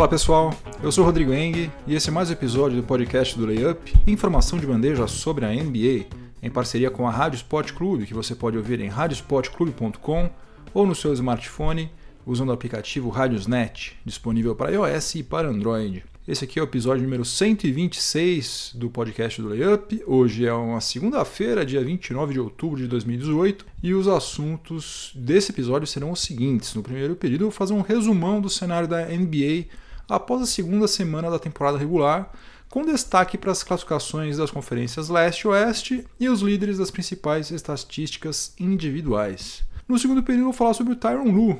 Fala pessoal, eu sou Rodrigo Eng e esse é mais um episódio do podcast do Layup, informação de bandeja sobre a NBA, em parceria com a Rádio Sport Clube, que você pode ouvir em radiosportclube.com ou no seu smartphone usando o aplicativo Radiosnet, disponível para iOS e para Android. Esse aqui é o episódio número 126 do podcast do Layup. Hoje é uma segunda-feira, dia 29 de outubro de 2018, e os assuntos desse episódio serão os seguintes. No primeiro período, eu vou fazer um resumão do cenário da NBA após a segunda semana da temporada regular, com destaque para as classificações das conferências Leste e Oeste e os líderes das principais estatísticas individuais. No segundo período, vou falar sobre o Tyron Lu,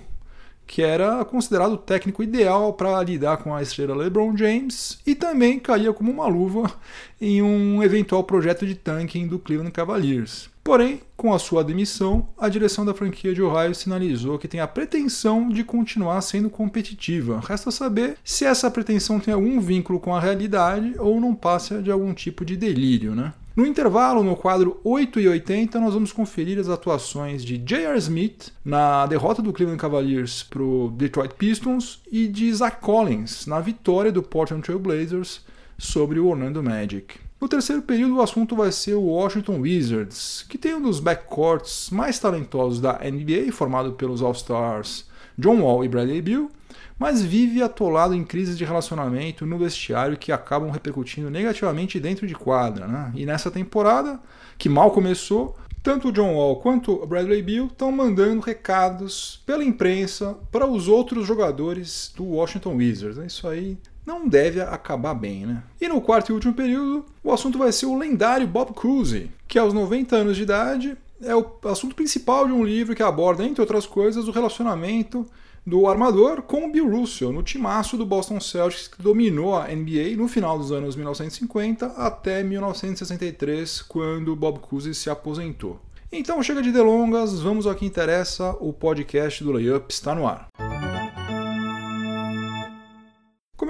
que era considerado o técnico ideal para lidar com a estrela LeBron James e também caía como uma luva em um eventual projeto de tanking do Cleveland Cavaliers. Porém, com a sua demissão, a direção da franquia de Ohio sinalizou que tem a pretensão de continuar sendo competitiva. Resta saber se essa pretensão tem algum vínculo com a realidade ou não passa de algum tipo de delírio, né? No intervalo, no quadro 8 e 80, nós vamos conferir as atuações de J.R. Smith na derrota do Cleveland Cavaliers para o Detroit Pistons e de Zach Collins na vitória do Portland Trail Blazers sobre o Orlando Magic. No terceiro período, o assunto vai ser o Washington Wizards, que tem um dos backcourts mais talentosos da NBA, formado pelos All-Stars John Wall e Bradley Beal, mas vive atolado em crises de relacionamento no vestiário que acabam repercutindo negativamente dentro de quadra. Né? E nessa temporada, que mal começou, tanto o John Wall quanto o Bradley Beal estão mandando recados pela imprensa para os outros jogadores do Washington Wizards. Isso aí não deve acabar bem, né? E no quarto e último período, o assunto vai ser o lendário Bob Cousy, que aos 90 anos de idade é o assunto principal de um livro que aborda, entre outras coisas, o relacionamento do armador com o Bill Russell, no timaço do Boston Celtics que dominou a NBA no final dos anos 1950 até 1963, quando Bob Cousy se aposentou. Então chega de delongas, vamos ao que interessa, o podcast do Layup está no ar.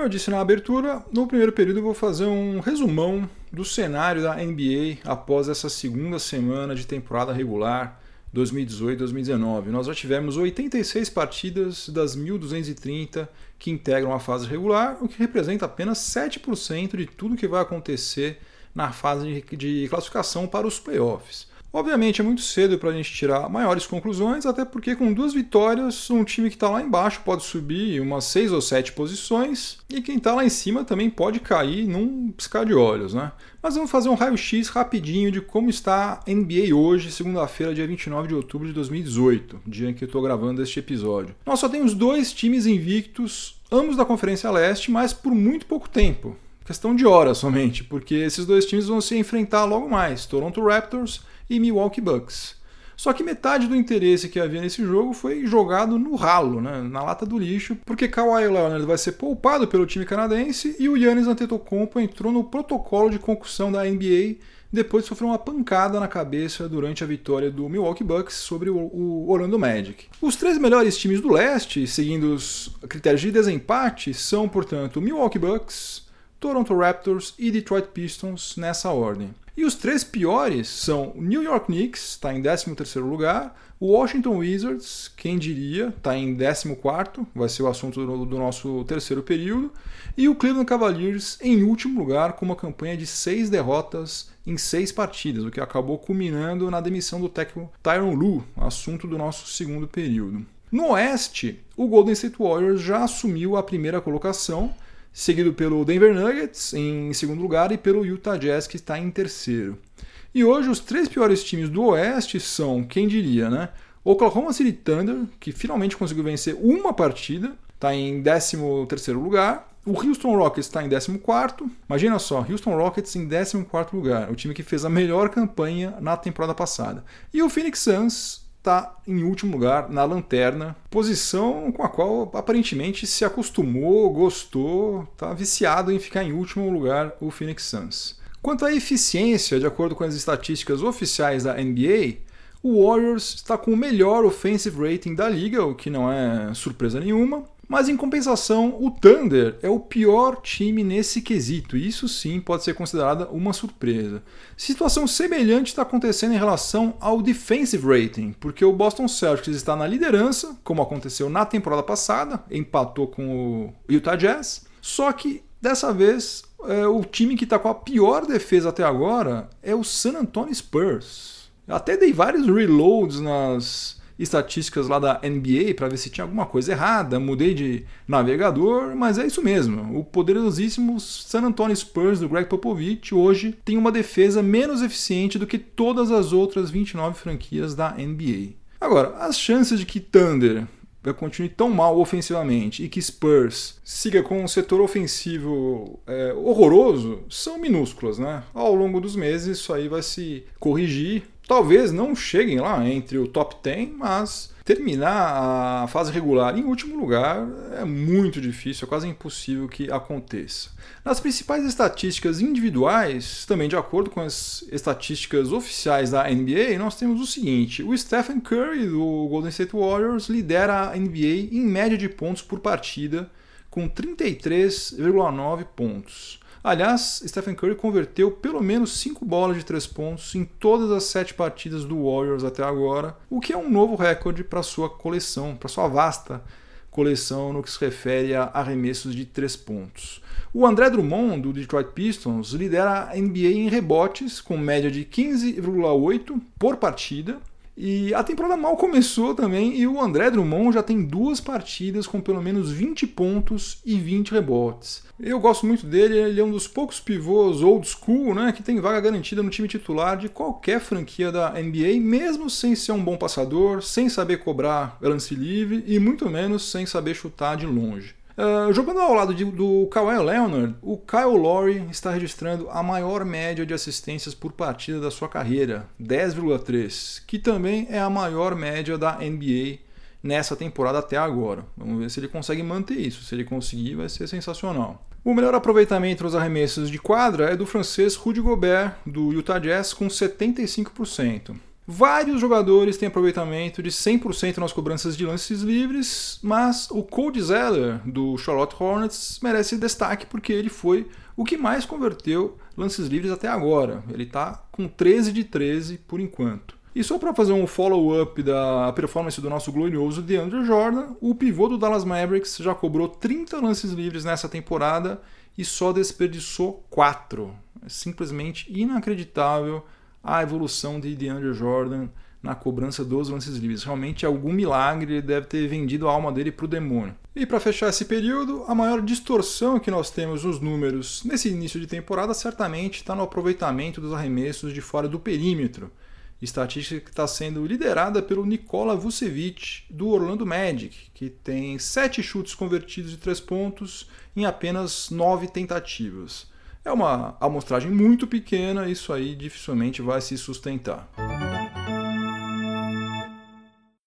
Como eu disse na abertura, no primeiro período vou fazer um resumão do cenário da NBA após essa segunda semana de temporada regular 2018-2019. Nós já tivemos 86 partidas das 1.230 que integram a fase regular, o que representa apenas 7% de tudo que vai acontecer na fase de classificação para os playoffs. Obviamente é muito cedo para a gente tirar maiores conclusões, até porque com duas vitórias, um time que está lá embaixo pode subir umas seis ou sete posições e quem está lá em cima também pode cair num piscar de olhos, né? Mas vamos fazer um raio-x rapidinho de como está a NBA hoje, segunda-feira, dia 29 de outubro de 2018, dia em que eu estou gravando este episódio. Nós só temos dois times invictos, ambos da Conferência Leste, mas por muito pouco tempo. Questão de horas somente, porque esses dois times vão se enfrentar logo mais: Toronto Raptors e Milwaukee Bucks. Só que metade do interesse que havia nesse jogo foi jogado no ralo, né, na lata do lixo, porque Kawhi Leonard vai ser poupado pelo time canadense e o Yannis Antetokounmpo entrou no protocolo de concussão da NBA depois de sofrer uma pancada na cabeça durante a vitória do Milwaukee Bucks sobre o Orlando Magic. Os três melhores times do leste, seguindo os critérios de desempate, são, portanto, Milwaukee Bucks, Toronto Raptors e Detroit Pistons nessa ordem. E os três piores são o New York Knicks, está em 13º lugar, o Washington Wizards, quem diria, está em 14º, vai ser o assunto do, do, nosso terceiro período, e o Cleveland Cavaliers em último lugar, com uma campanha de seis derrotas em seis partidas, o que acabou culminando na demissão do técnico Tyron Lue, assunto do nosso segundo período. No Oeste, o Golden State Warriors já assumiu a primeira colocação, seguido pelo Denver Nuggets em segundo lugar e pelo Utah Jazz que está em terceiro. E hoje os três piores times do Oeste são, quem diria, né? Oklahoma City Thunder, que finalmente conseguiu vencer uma partida, está em 13 terceiro lugar. O Houston Rockets está em 14º. Imagina só, Houston Rockets em 14º lugar, o time que fez a melhor campanha na temporada passada. E o Phoenix Suns está em último lugar na lanterna, posição com a qual aparentemente se acostumou, gostou, está viciado em ficar em último lugar o Phoenix Suns. Quanto à eficiência, de acordo com as estatísticas oficiais da NBA, o Warriors está com o melhor offensive rating da liga, o que não é surpresa nenhuma, Mas em compensação, o Thunder é o pior time nesse quesito, e isso sim pode ser considerada uma surpresa. Situação semelhante está acontecendo em relação ao defensive rating, porque o Boston Celtics está na liderança, como aconteceu na temporada passada, empatou com o Utah Jazz, só que dessa vez é, o time que está com a pior defesa até agora é o San Antonio Spurs. Até dei vários reloads nas estatísticas lá da NBA para ver se tinha alguma coisa errada, mudei de navegador, mas é isso mesmo. O poderosíssimo San Antonio Spurs do Greg Popovich hoje tem uma defesa menos eficiente do que todas as outras 29 franquias da NBA. Agora, as chances de que Thunder continue tão mal ofensivamente e que Spurs siga com um setor ofensivo é, horroroso são minúsculas, né? Ao longo dos meses isso aí vai se corrigir. Talvez não cheguem lá entre o top 10, mas terminar a fase regular em último lugar é muito difícil, é quase impossível que aconteça. Nas principais estatísticas individuais, também de acordo com as estatísticas oficiais da NBA, nós temos o seguinte: o Stephen Curry do Golden State Warriors lidera a NBA em média de pontos por partida, com 33,9 pontos. Aliás, Stephen Curry converteu pelo menos 5 bolas de 3 pontos em todas as 7 partidas do Warriors até agora, o que é um novo recorde para sua coleção, para sua vasta coleção no que se refere a arremessos de 3 pontos. O André Drummond, do Detroit Pistons, lidera a NBA em rebotes, com média de 15,8 por partida, e a temporada mal começou também e o André Drummond já tem duas partidas com pelo menos 20 pontos e 20 rebotes. Eu gosto muito dele, ele é um dos poucos pivôs old school né, que tem vaga garantida no time titular de qualquer franquia da NBA, mesmo sem ser um bom passador, sem saber cobrar lance livre e muito menos sem saber chutar de longe. Uh, jogando ao lado de, do Kawhi Leonard, o Kyle Lowry está registrando a maior média de assistências por partida da sua carreira, 10,3, que também é a maior média da NBA nessa temporada até agora. Vamos ver se ele consegue manter isso. Se ele conseguir, vai ser sensacional. O melhor aproveitamento nos arremessos de quadra é do francês Rudy Gobert, do Utah Jazz, com 75%. Vários jogadores têm aproveitamento de 100% nas cobranças de lances livres, mas o Cody Zeller, do Charlotte Hornets, merece destaque porque ele foi o que mais converteu lances livres até agora. Ele está com 13 de 13 por enquanto. E só para fazer um follow-up da performance do nosso glorioso DeAndre Jordan, o pivô do Dallas Mavericks já cobrou 30 lances livres nessa temporada e só desperdiçou 4. É simplesmente inacreditável a evolução de DeAndre Jordan na cobrança dos lances livres. Realmente algum milagre ele deve ter vendido a alma dele para o demônio. E para fechar esse período, a maior distorção que nós temos nos números nesse início de temporada certamente está no aproveitamento dos arremessos de fora do perímetro. Estatística que está sendo liderada pelo Nikola Vucevic do Orlando Magic, que tem sete chutes convertidos de três pontos em apenas nove tentativas. É uma amostragem muito pequena, isso aí dificilmente vai se sustentar.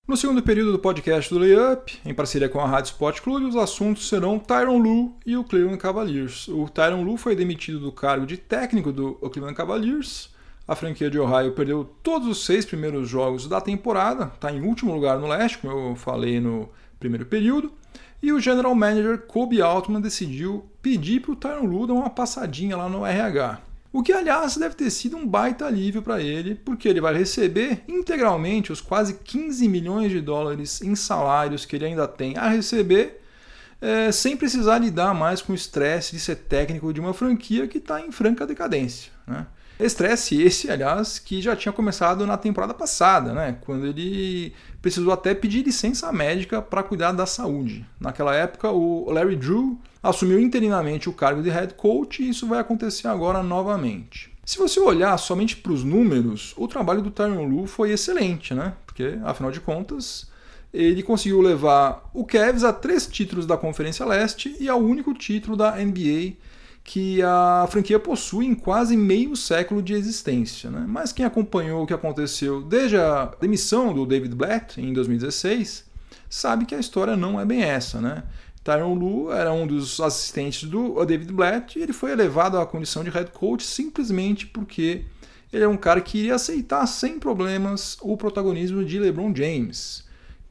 No segundo período do podcast do Layup, em parceria com a Rádio Sport Club, os assuntos serão Tyron Lu e o Cleveland Cavaliers. O Tyron Lu foi demitido do cargo de técnico do Cleveland Cavaliers. A franquia de Ohio perdeu todos os seis primeiros jogos da temporada, está em último lugar no leste, como eu falei no primeiro período. E o general manager Kobe Altman decidiu pedir para o Tyron Lue dar uma passadinha lá no RH. O que, aliás, deve ter sido um baita alívio para ele, porque ele vai receber integralmente os quase 15 milhões de dólares em salários que ele ainda tem a receber, é, sem precisar lidar mais com o estresse de ser técnico de uma franquia que está em franca decadência. Né? Estresse esse, aliás, que já tinha começado na temporada passada, né? quando ele precisou até pedir licença médica para cuidar da saúde. Naquela época, o Larry Drew assumiu interinamente o cargo de head coach e isso vai acontecer agora novamente. Se você olhar somente para os números, o trabalho do Tyron Lu foi excelente, né? Porque, afinal de contas, ele conseguiu levar o Cavs a três títulos da Conferência Leste e ao único título da NBA que a franquia possui em quase meio século de existência. Né? Mas quem acompanhou o que aconteceu desde a demissão do David Blatt em 2016 sabe que a história não é bem essa. Né? Tyron Lu era um dos assistentes do David Blatt e ele foi elevado à condição de head coach simplesmente porque ele é um cara que iria aceitar sem problemas o protagonismo de LeBron James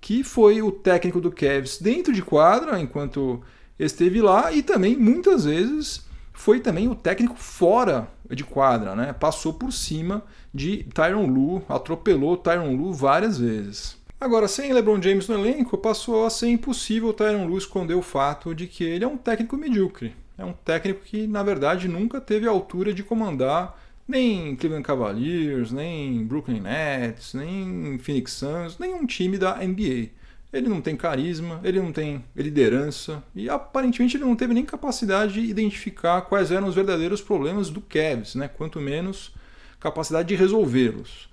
que foi o técnico do Cavs dentro de quadra, enquanto esteve lá, e também muitas vezes foi também o técnico fora de quadra, né? Passou por cima de Tyron Lu, atropelou Tyron Lu várias vezes. Agora, sem LeBron James no elenco, passou a ser impossível Tyron Lu esconder o fato de que ele é um técnico medíocre. É um técnico que, na verdade, nunca teve a altura de comandar nem Cleveland Cavaliers, nem Brooklyn Nets, nem Phoenix Suns, nenhum time da NBA. Ele não tem carisma, ele não tem liderança e aparentemente ele não teve nem capacidade de identificar quais eram os verdadeiros problemas do Cavs, né? quanto menos capacidade de resolvê-los.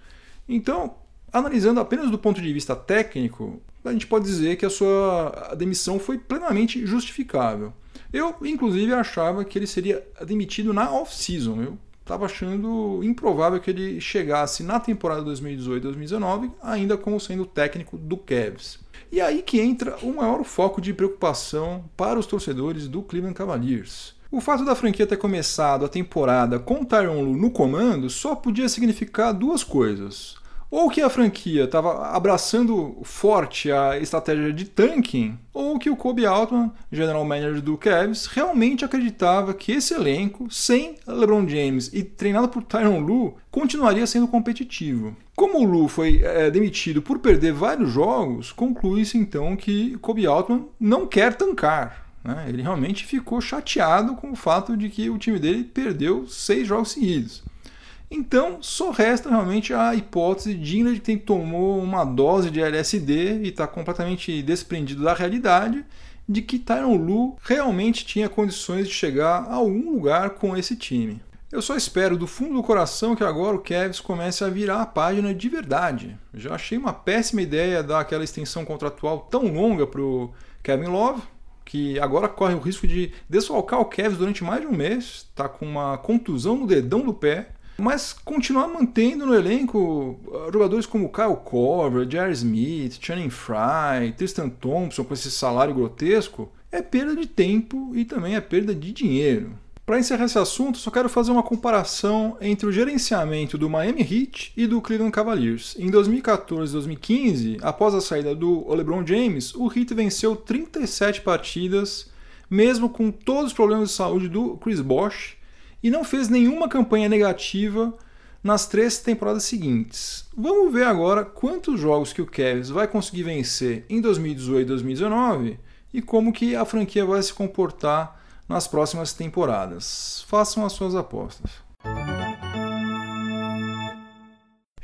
Então, analisando apenas do ponto de vista técnico, a gente pode dizer que a sua demissão foi plenamente justificável. Eu, inclusive, achava que ele seria demitido na off-season. Eu estava achando improvável que ele chegasse na temporada 2018-2019 ainda como sendo técnico do Cavs. E aí que entra o maior foco de preocupação para os torcedores do Cleveland Cavaliers. O fato da franquia ter começado a temporada com Tyron Lu no comando só podia significar duas coisas. Ou que a franquia estava abraçando forte a estratégia de tanking, ou que o Kobe Altman, general manager do Cavs, realmente acreditava que esse elenco, sem LeBron James e treinado por Tyron Lu, continuaria sendo competitivo. Como o Lu foi é, demitido por perder vários jogos, conclui-se então que Kobe Altman não quer tancar. Né? Ele realmente ficou chateado com o fato de que o time dele perdeu seis jogos seguidos. Então, só resta realmente a hipótese digna de quem tomou uma dose de LSD e está completamente desprendido da realidade de que Tyron Lu realmente tinha condições de chegar a algum lugar com esse time. Eu só espero do fundo do coração que agora o Cavs comece a virar a página de verdade. Já achei uma péssima ideia dar aquela extensão contratual tão longa para o Kevin Love, que agora corre o risco de desfalcar o Cavs durante mais de um mês, está com uma contusão no dedão do pé mas continuar mantendo no elenco uh, jogadores como Kyle Korver, Jerry Smith, Channing Fry, Tristan Thompson com esse salário grotesco é perda de tempo e também é perda de dinheiro. Para encerrar esse assunto, só quero fazer uma comparação entre o gerenciamento do Miami Heat e do Cleveland Cavaliers. Em 2014 e 2015, após a saída do LeBron James, o Heat venceu 37 partidas, mesmo com todos os problemas de saúde do Chris Bosh e não fez nenhuma campanha negativa nas três temporadas seguintes. Vamos ver agora quantos jogos que o Cavs vai conseguir vencer em 2018 e 2019 e como que a franquia vai se comportar nas próximas temporadas. Façam as suas apostas.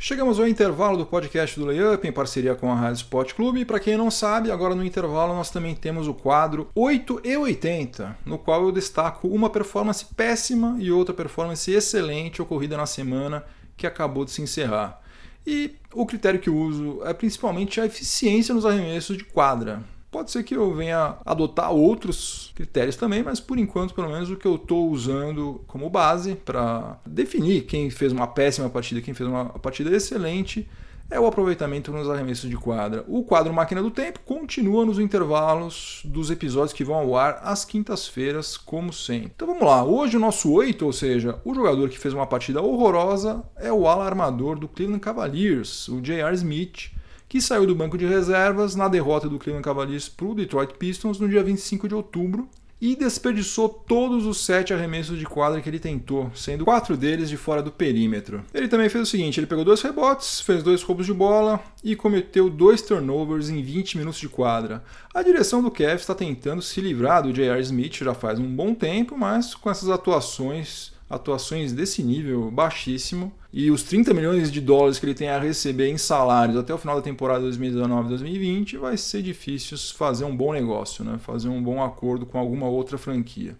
Chegamos ao intervalo do podcast do Layup em parceria com a Rádio Sport Clube. E para quem não sabe, agora no intervalo nós também temos o quadro 8 e 80, no qual eu destaco uma performance péssima e outra performance excelente ocorrida na semana que acabou de se encerrar. E o critério que uso é principalmente a eficiência nos arremessos de quadra. Pode ser que eu venha adotar outros critérios também, mas por enquanto, pelo menos, o que eu estou usando como base para definir quem fez uma péssima partida, quem fez uma partida excelente, é o aproveitamento nos arremessos de quadra. O quadro Máquina do Tempo continua nos intervalos dos episódios que vão ao ar às quintas-feiras, como sempre. Então vamos lá, hoje o nosso 8, ou seja, o jogador que fez uma partida horrorosa, é o ala armador do Cleveland Cavaliers, o J.R. Smith que saiu do banco de reservas na derrota do Cleveland Cavaliers para o Detroit Pistons no dia 25 de outubro e desperdiçou todos os sete arremessos de quadra que ele tentou, sendo quatro deles de fora do perímetro. Ele também fez o seguinte: ele pegou dois rebotes, fez dois roubos de bola e cometeu dois turnovers em 20 minutos de quadra. A direção do Cavs está tentando se livrar do J.R. Smith já faz um bom tempo, mas com essas atuações atuações desse nível baixíssimo e os 30 milhões de dólares que ele tem a receber em salários até o final da temporada 2019-2020, vai ser difícil fazer um bom negócio, né? fazer um bom acordo com alguma outra franquia.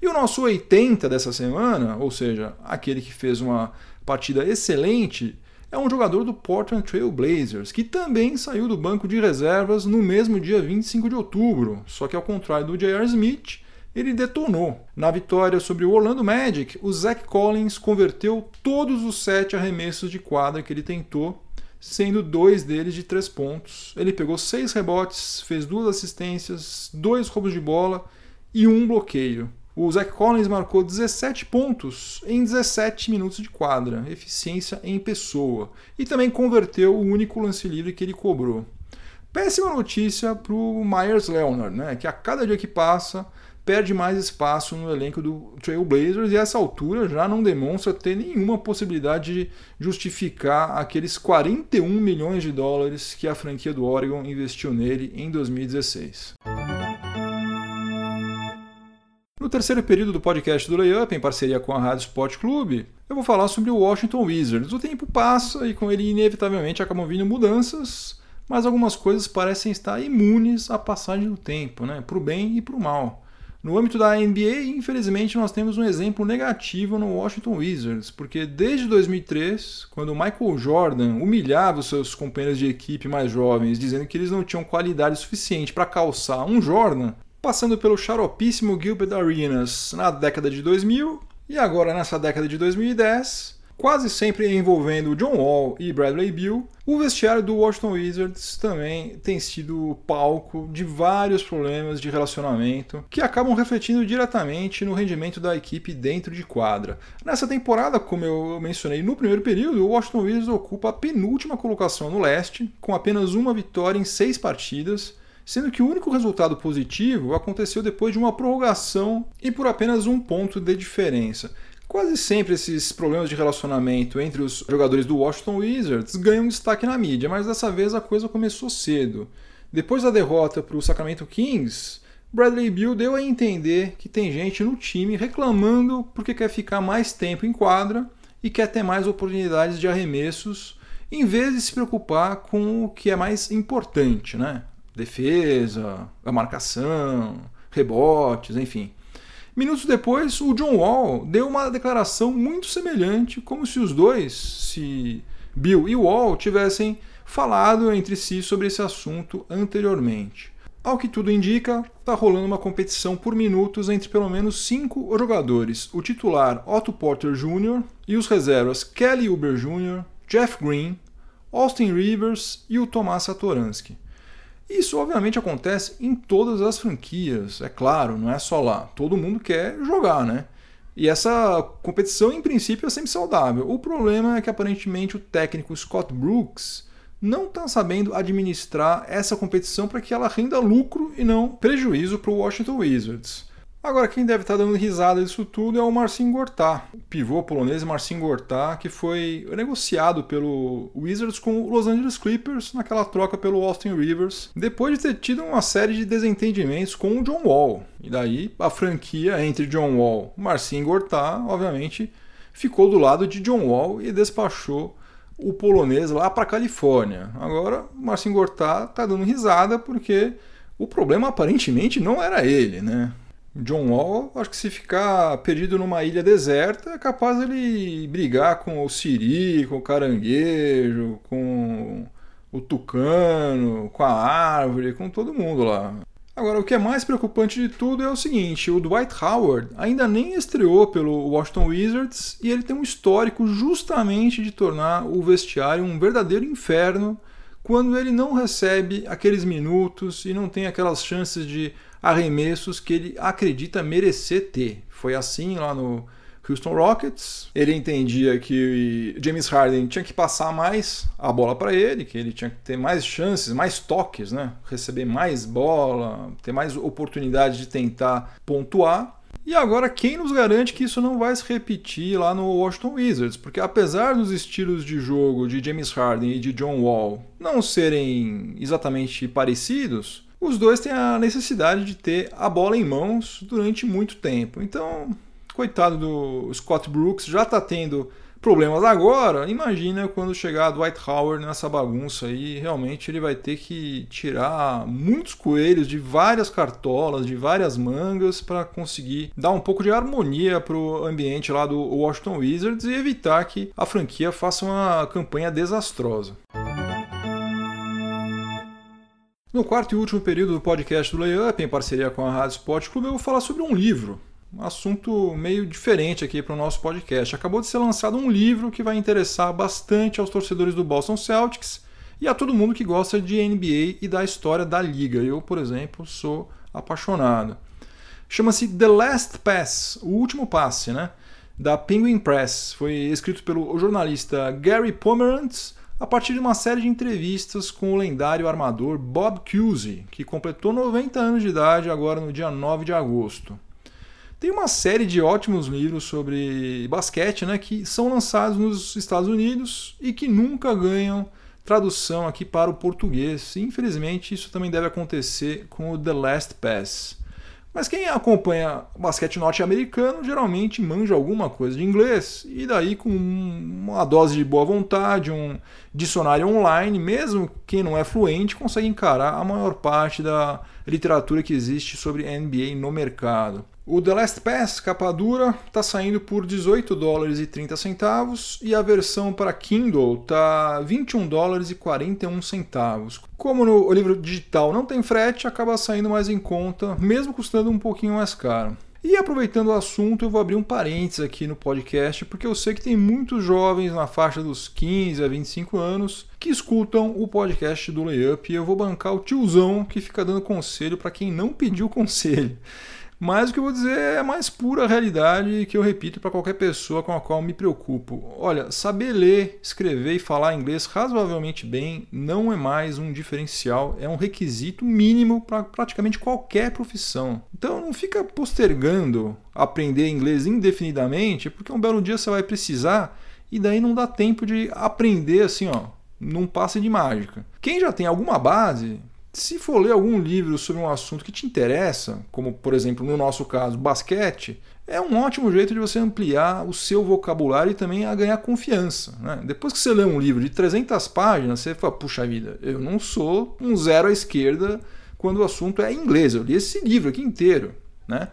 E o nosso 80 dessa semana, ou seja, aquele que fez uma partida excelente, é um jogador do Portland Trail Blazers, que também saiu do banco de reservas no mesmo dia 25 de outubro, só que ao contrário do J.R. Smith, ele detonou. Na vitória sobre o Orlando Magic, o Zach Collins converteu todos os sete arremessos de quadra que ele tentou, sendo dois deles de três pontos. Ele pegou seis rebotes, fez duas assistências, dois roubos de bola e um bloqueio. O Zach Collins marcou 17 pontos em 17 minutos de quadra, eficiência em pessoa, e também converteu o único lance livre que ele cobrou. Péssima notícia para o Myers Leonard, né? que a cada dia que passa perde mais espaço no elenco do Trailblazers e a essa altura já não demonstra ter nenhuma possibilidade de justificar aqueles 41 milhões de dólares que a franquia do Oregon investiu nele em 2016. No terceiro período do podcast do Layup, em parceria com a Rádio Sport Clube, eu vou falar sobre o Washington Wizards. O tempo passa e com ele inevitavelmente acabam vindo mudanças, mas algumas coisas parecem estar imunes à passagem do tempo, né? para o bem e para o mal. No âmbito da NBA, infelizmente, nós temos um exemplo negativo no Washington Wizards, porque desde 2003, quando Michael Jordan humilhava os seus companheiros de equipe mais jovens, dizendo que eles não tinham qualidade suficiente para calçar um Jordan, passando pelo xaropíssimo Gilbert Arenas na década de 2000 e agora nessa década de 2010, quase sempre envolvendo John Wall e Bradley Beal, o vestiário do Washington Wizards também tem sido palco de vários problemas de relacionamento que acabam refletindo diretamente no rendimento da equipe dentro de quadra. Nessa temporada, como eu mencionei no primeiro período, o Washington Wizards ocupa a penúltima colocação no leste, com apenas uma vitória em seis partidas sendo que o único resultado positivo aconteceu depois de uma prorrogação e por apenas um ponto de diferença. Quase sempre esses problemas de relacionamento entre os jogadores do Washington Wizards ganham destaque na mídia, mas dessa vez a coisa começou cedo. Depois da derrota para o Sacramento Kings, Bradley Beal deu a entender que tem gente no time reclamando porque quer ficar mais tempo em quadra e quer ter mais oportunidades de arremessos, em vez de se preocupar com o que é mais importante, né? Defesa, a marcação, rebotes, enfim. Minutos depois, o John Wall deu uma declaração muito semelhante, como se os dois, se Bill e Wall, tivessem falado entre si sobre esse assunto anteriormente. Ao que tudo indica, está rolando uma competição por minutos entre pelo menos cinco jogadores: o titular Otto Porter Jr. e os reservas Kelly Uber Jr., Jeff Green, Austin Rivers e o Tomás Satoransky. Isso obviamente acontece em todas as franquias, é claro, não é só lá. Todo mundo quer jogar, né? E essa competição, em princípio, é sempre saudável. O problema é que aparentemente o técnico Scott Brooks não está sabendo administrar essa competição para que ela renda lucro e não prejuízo para o Washington Wizards. Agora, quem deve estar dando risada disso tudo é o Marcin Gortá, o pivô polonês Marcin Gortá, que foi negociado pelo Wizards com o Los Angeles Clippers naquela troca pelo Austin Rivers, depois de ter tido uma série de desentendimentos com o John Wall. E daí a franquia entre John Wall e Marcin Gortá, obviamente, ficou do lado de John Wall e despachou o polonês lá para a Califórnia. Agora, Marcin Gortá está dando risada porque o problema aparentemente não era ele, né? John Wall, acho que se ficar perdido numa ilha deserta, é capaz ele brigar com o siri, com o caranguejo, com o tucano, com a árvore, com todo mundo lá. Agora, o que é mais preocupante de tudo é o seguinte: o Dwight Howard ainda nem estreou pelo Washington Wizards e ele tem um histórico justamente de tornar o vestiário um verdadeiro inferno quando ele não recebe aqueles minutos e não tem aquelas chances de arremessos que ele acredita merecer ter. Foi assim lá no Houston Rockets. Ele entendia que James Harden tinha que passar mais a bola para ele, que ele tinha que ter mais chances, mais toques, né? receber mais bola, ter mais oportunidade de tentar pontuar. E agora, quem nos garante que isso não vai se repetir lá no Washington Wizards? Porque apesar dos estilos de jogo de James Harden e de John Wall não serem exatamente parecidos, os dois têm a necessidade de ter a bola em mãos durante muito tempo. Então, coitado do Scott Brooks, já está tendo problemas agora. Imagina quando chegar Dwight Howard nessa bagunça aí, realmente ele vai ter que tirar muitos coelhos de várias cartolas, de várias mangas para conseguir dar um pouco de harmonia para o ambiente lá do Washington Wizards e evitar que a franquia faça uma campanha desastrosa. No quarto e último período do podcast do Layup, em parceria com a Rádio Sport Clube, eu vou falar sobre um livro. Um assunto meio diferente aqui para o nosso podcast. Acabou de ser lançado um livro que vai interessar bastante aos torcedores do Boston Celtics e a todo mundo que gosta de NBA e da história da liga. Eu, por exemplo, sou apaixonado. Chama-se The Last Pass, o último passe, né? Da Penguin Press. Foi escrito pelo jornalista Gary Pomerantz a partir de uma série de entrevistas com o lendário armador Bob Cousy, que completou 90 anos de idade agora no dia 9 de agosto. Tem uma série de ótimos livros sobre basquete né, que são lançados nos Estados Unidos e que nunca ganham tradução aqui para o português. Infelizmente, isso também deve acontecer com o The Last Pass. Mas quem acompanha basquete norte-americano geralmente manja alguma coisa de inglês, e daí com uma dose de boa vontade, um dicionário online, mesmo quem não é fluente, consegue encarar a maior parte da literatura que existe sobre NBA no mercado. O The Last Pass, capa dura, está saindo por 18 dólares e 30 centavos e a versão para Kindle está 21 dólares e 41 centavos. Como no livro digital não tem frete, acaba saindo mais em conta, mesmo custando um pouquinho mais caro. E aproveitando o assunto, eu vou abrir um parênteses aqui no podcast, porque eu sei que tem muitos jovens na faixa dos 15 a 25 anos que escutam o podcast do Layup e eu vou bancar o tiozão que fica dando conselho para quem não pediu conselho. Mas o que eu vou dizer é a mais pura realidade que eu repito para qualquer pessoa com a qual me preocupo. Olha, saber ler, escrever e falar inglês razoavelmente bem não é mais um diferencial, é um requisito mínimo para praticamente qualquer profissão. Então não fica postergando aprender inglês indefinidamente, porque um belo dia você vai precisar e daí não dá tempo de aprender assim, ó, num passe de mágica. Quem já tem alguma base, se for ler algum livro sobre um assunto que te interessa, como por exemplo no nosso caso basquete, é um ótimo jeito de você ampliar o seu vocabulário e também a ganhar confiança. Né? Depois que você lê um livro de 300 páginas, você fala: puxa vida, eu não sou um zero à esquerda quando o assunto é inglês. Eu li esse livro aqui inteiro. Né?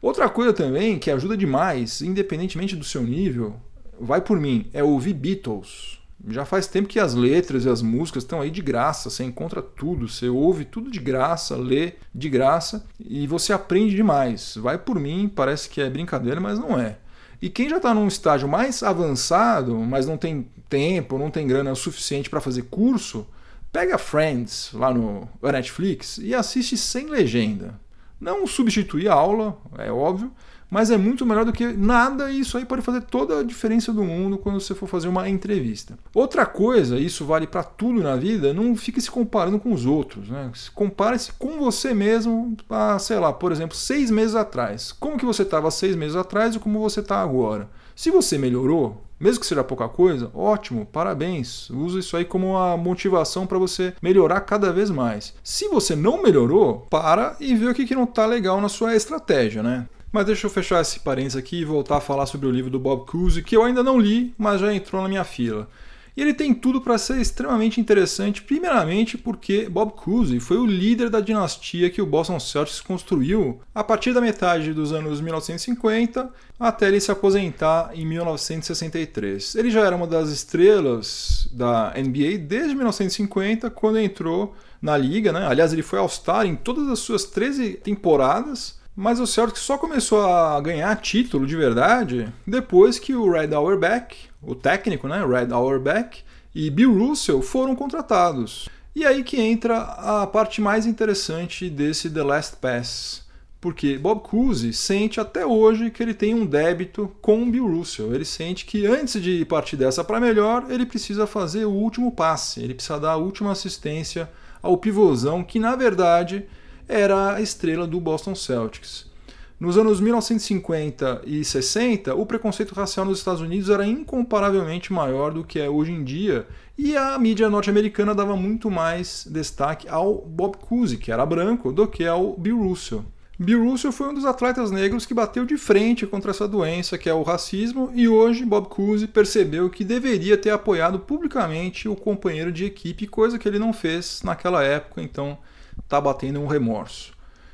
Outra coisa também que ajuda demais, independentemente do seu nível, vai por mim, é ouvir Beatles. Já faz tempo que as letras e as músicas estão aí de graça, você encontra tudo, você ouve tudo de graça, lê de graça e você aprende demais. Vai por mim, parece que é brincadeira, mas não é. E quem já está num estágio mais avançado, mas não tem tempo, não tem grana suficiente para fazer curso, pega Friends lá no Netflix e assiste sem legenda. Não substituir a aula, é óbvio, mas é muito melhor do que nada e isso aí pode fazer toda a diferença do mundo quando você for fazer uma entrevista. Outra coisa, isso vale para tudo na vida, não fique se comparando com os outros, né? Compare-se com você mesmo, a, sei lá, por exemplo, seis meses atrás. Como que você estava seis meses atrás e como você está agora? Se você melhorou, mesmo que seja pouca coisa, ótimo, parabéns. Usa isso aí como uma motivação para você melhorar cada vez mais. Se você não melhorou, para e vê o que, que não está legal na sua estratégia, né? Mas deixa eu fechar esse parênteses aqui e voltar a falar sobre o livro do Bob Cousy, que eu ainda não li, mas já entrou na minha fila. E ele tem tudo para ser extremamente interessante, primeiramente porque Bob Cousy foi o líder da dinastia que o Boston Celtics construiu a partir da metade dos anos 1950 até ele se aposentar em 1963. Ele já era uma das estrelas da NBA desde 1950, quando entrou na liga, né? Aliás, ele foi All-Star em todas as suas 13 temporadas mas o Celtics só começou a ganhar título de verdade depois que o Red Auerbach, o técnico, né, Red Auerbach e Bill Russell foram contratados. E aí que entra a parte mais interessante desse The Last Pass, porque Bob Cousy sente até hoje que ele tem um débito com o Bill Russell. Ele sente que antes de partir dessa para melhor, ele precisa fazer o último passe, ele precisa dar a última assistência ao pivôzão que na verdade era a estrela do Boston Celtics. Nos anos 1950 e 60, o preconceito racial nos Estados Unidos era incomparavelmente maior do que é hoje em dia, e a mídia norte-americana dava muito mais destaque ao Bob Cousy, que era branco, do que ao Bill Russell. Bill Russell foi um dos atletas negros que bateu de frente contra essa doença que é o racismo e hoje Bob Cousy percebeu que deveria ter apoiado publicamente o companheiro de equipe, coisa que ele não fez naquela época, então está batendo um remorso.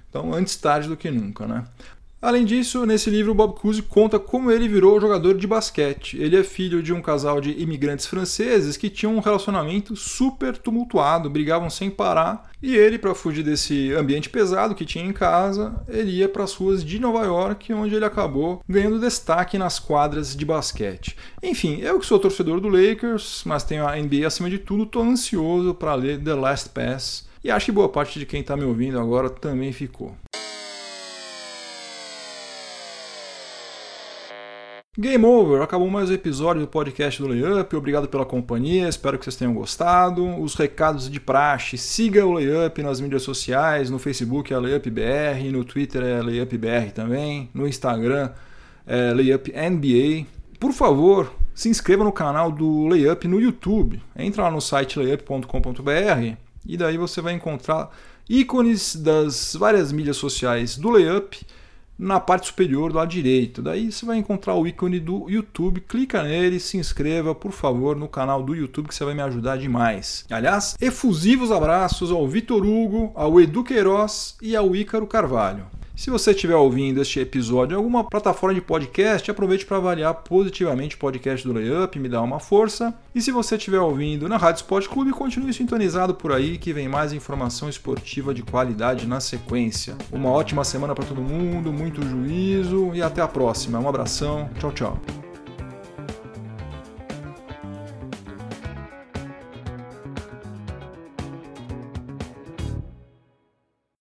Então, antes tarde do que nunca, né? Além disso, nesse livro, Bob Cousy conta como ele virou jogador de basquete. Ele é filho de um casal de imigrantes franceses que tinham um relacionamento super tumultuado, brigavam sem parar, e ele, para fugir desse ambiente pesado que tinha em casa, ele ia para as ruas de Nova York, onde ele acabou ganhando destaque nas quadras de basquete. Enfim, eu que sou torcedor do Lakers, mas tenho a NBA acima de tudo, estou ansioso para ler The Last Pass e acho que boa parte de quem está me ouvindo agora também ficou. Game over, acabou mais um episódio do podcast do Layup. Obrigado pela companhia, espero que vocês tenham gostado. Os recados de praxe: siga o Layup nas mídias sociais, no Facebook é LayupBR, no Twitter é LayupBR também, no Instagram é LayupNBA. Por favor, se inscreva no canal do Layup no YouTube. Entra lá no site layup.com.br e daí você vai encontrar ícones das várias mídias sociais do Layup na parte superior do lado direito. Daí você vai encontrar o ícone do YouTube, clica nele, se inscreva, por favor, no canal do YouTube que você vai me ajudar demais. Aliás, efusivos abraços ao Vitor Hugo, ao Edu Queiroz e ao Ícaro Carvalho. Se você estiver ouvindo este episódio em alguma plataforma de podcast, aproveite para avaliar positivamente o podcast do Layup, me dá uma força. E se você estiver ouvindo na Rádio Sport Clube, continue sintonizado por aí que vem mais informação esportiva de qualidade na sequência. Uma ótima semana para todo mundo, muito juízo e até a próxima. Um abração, tchau, tchau.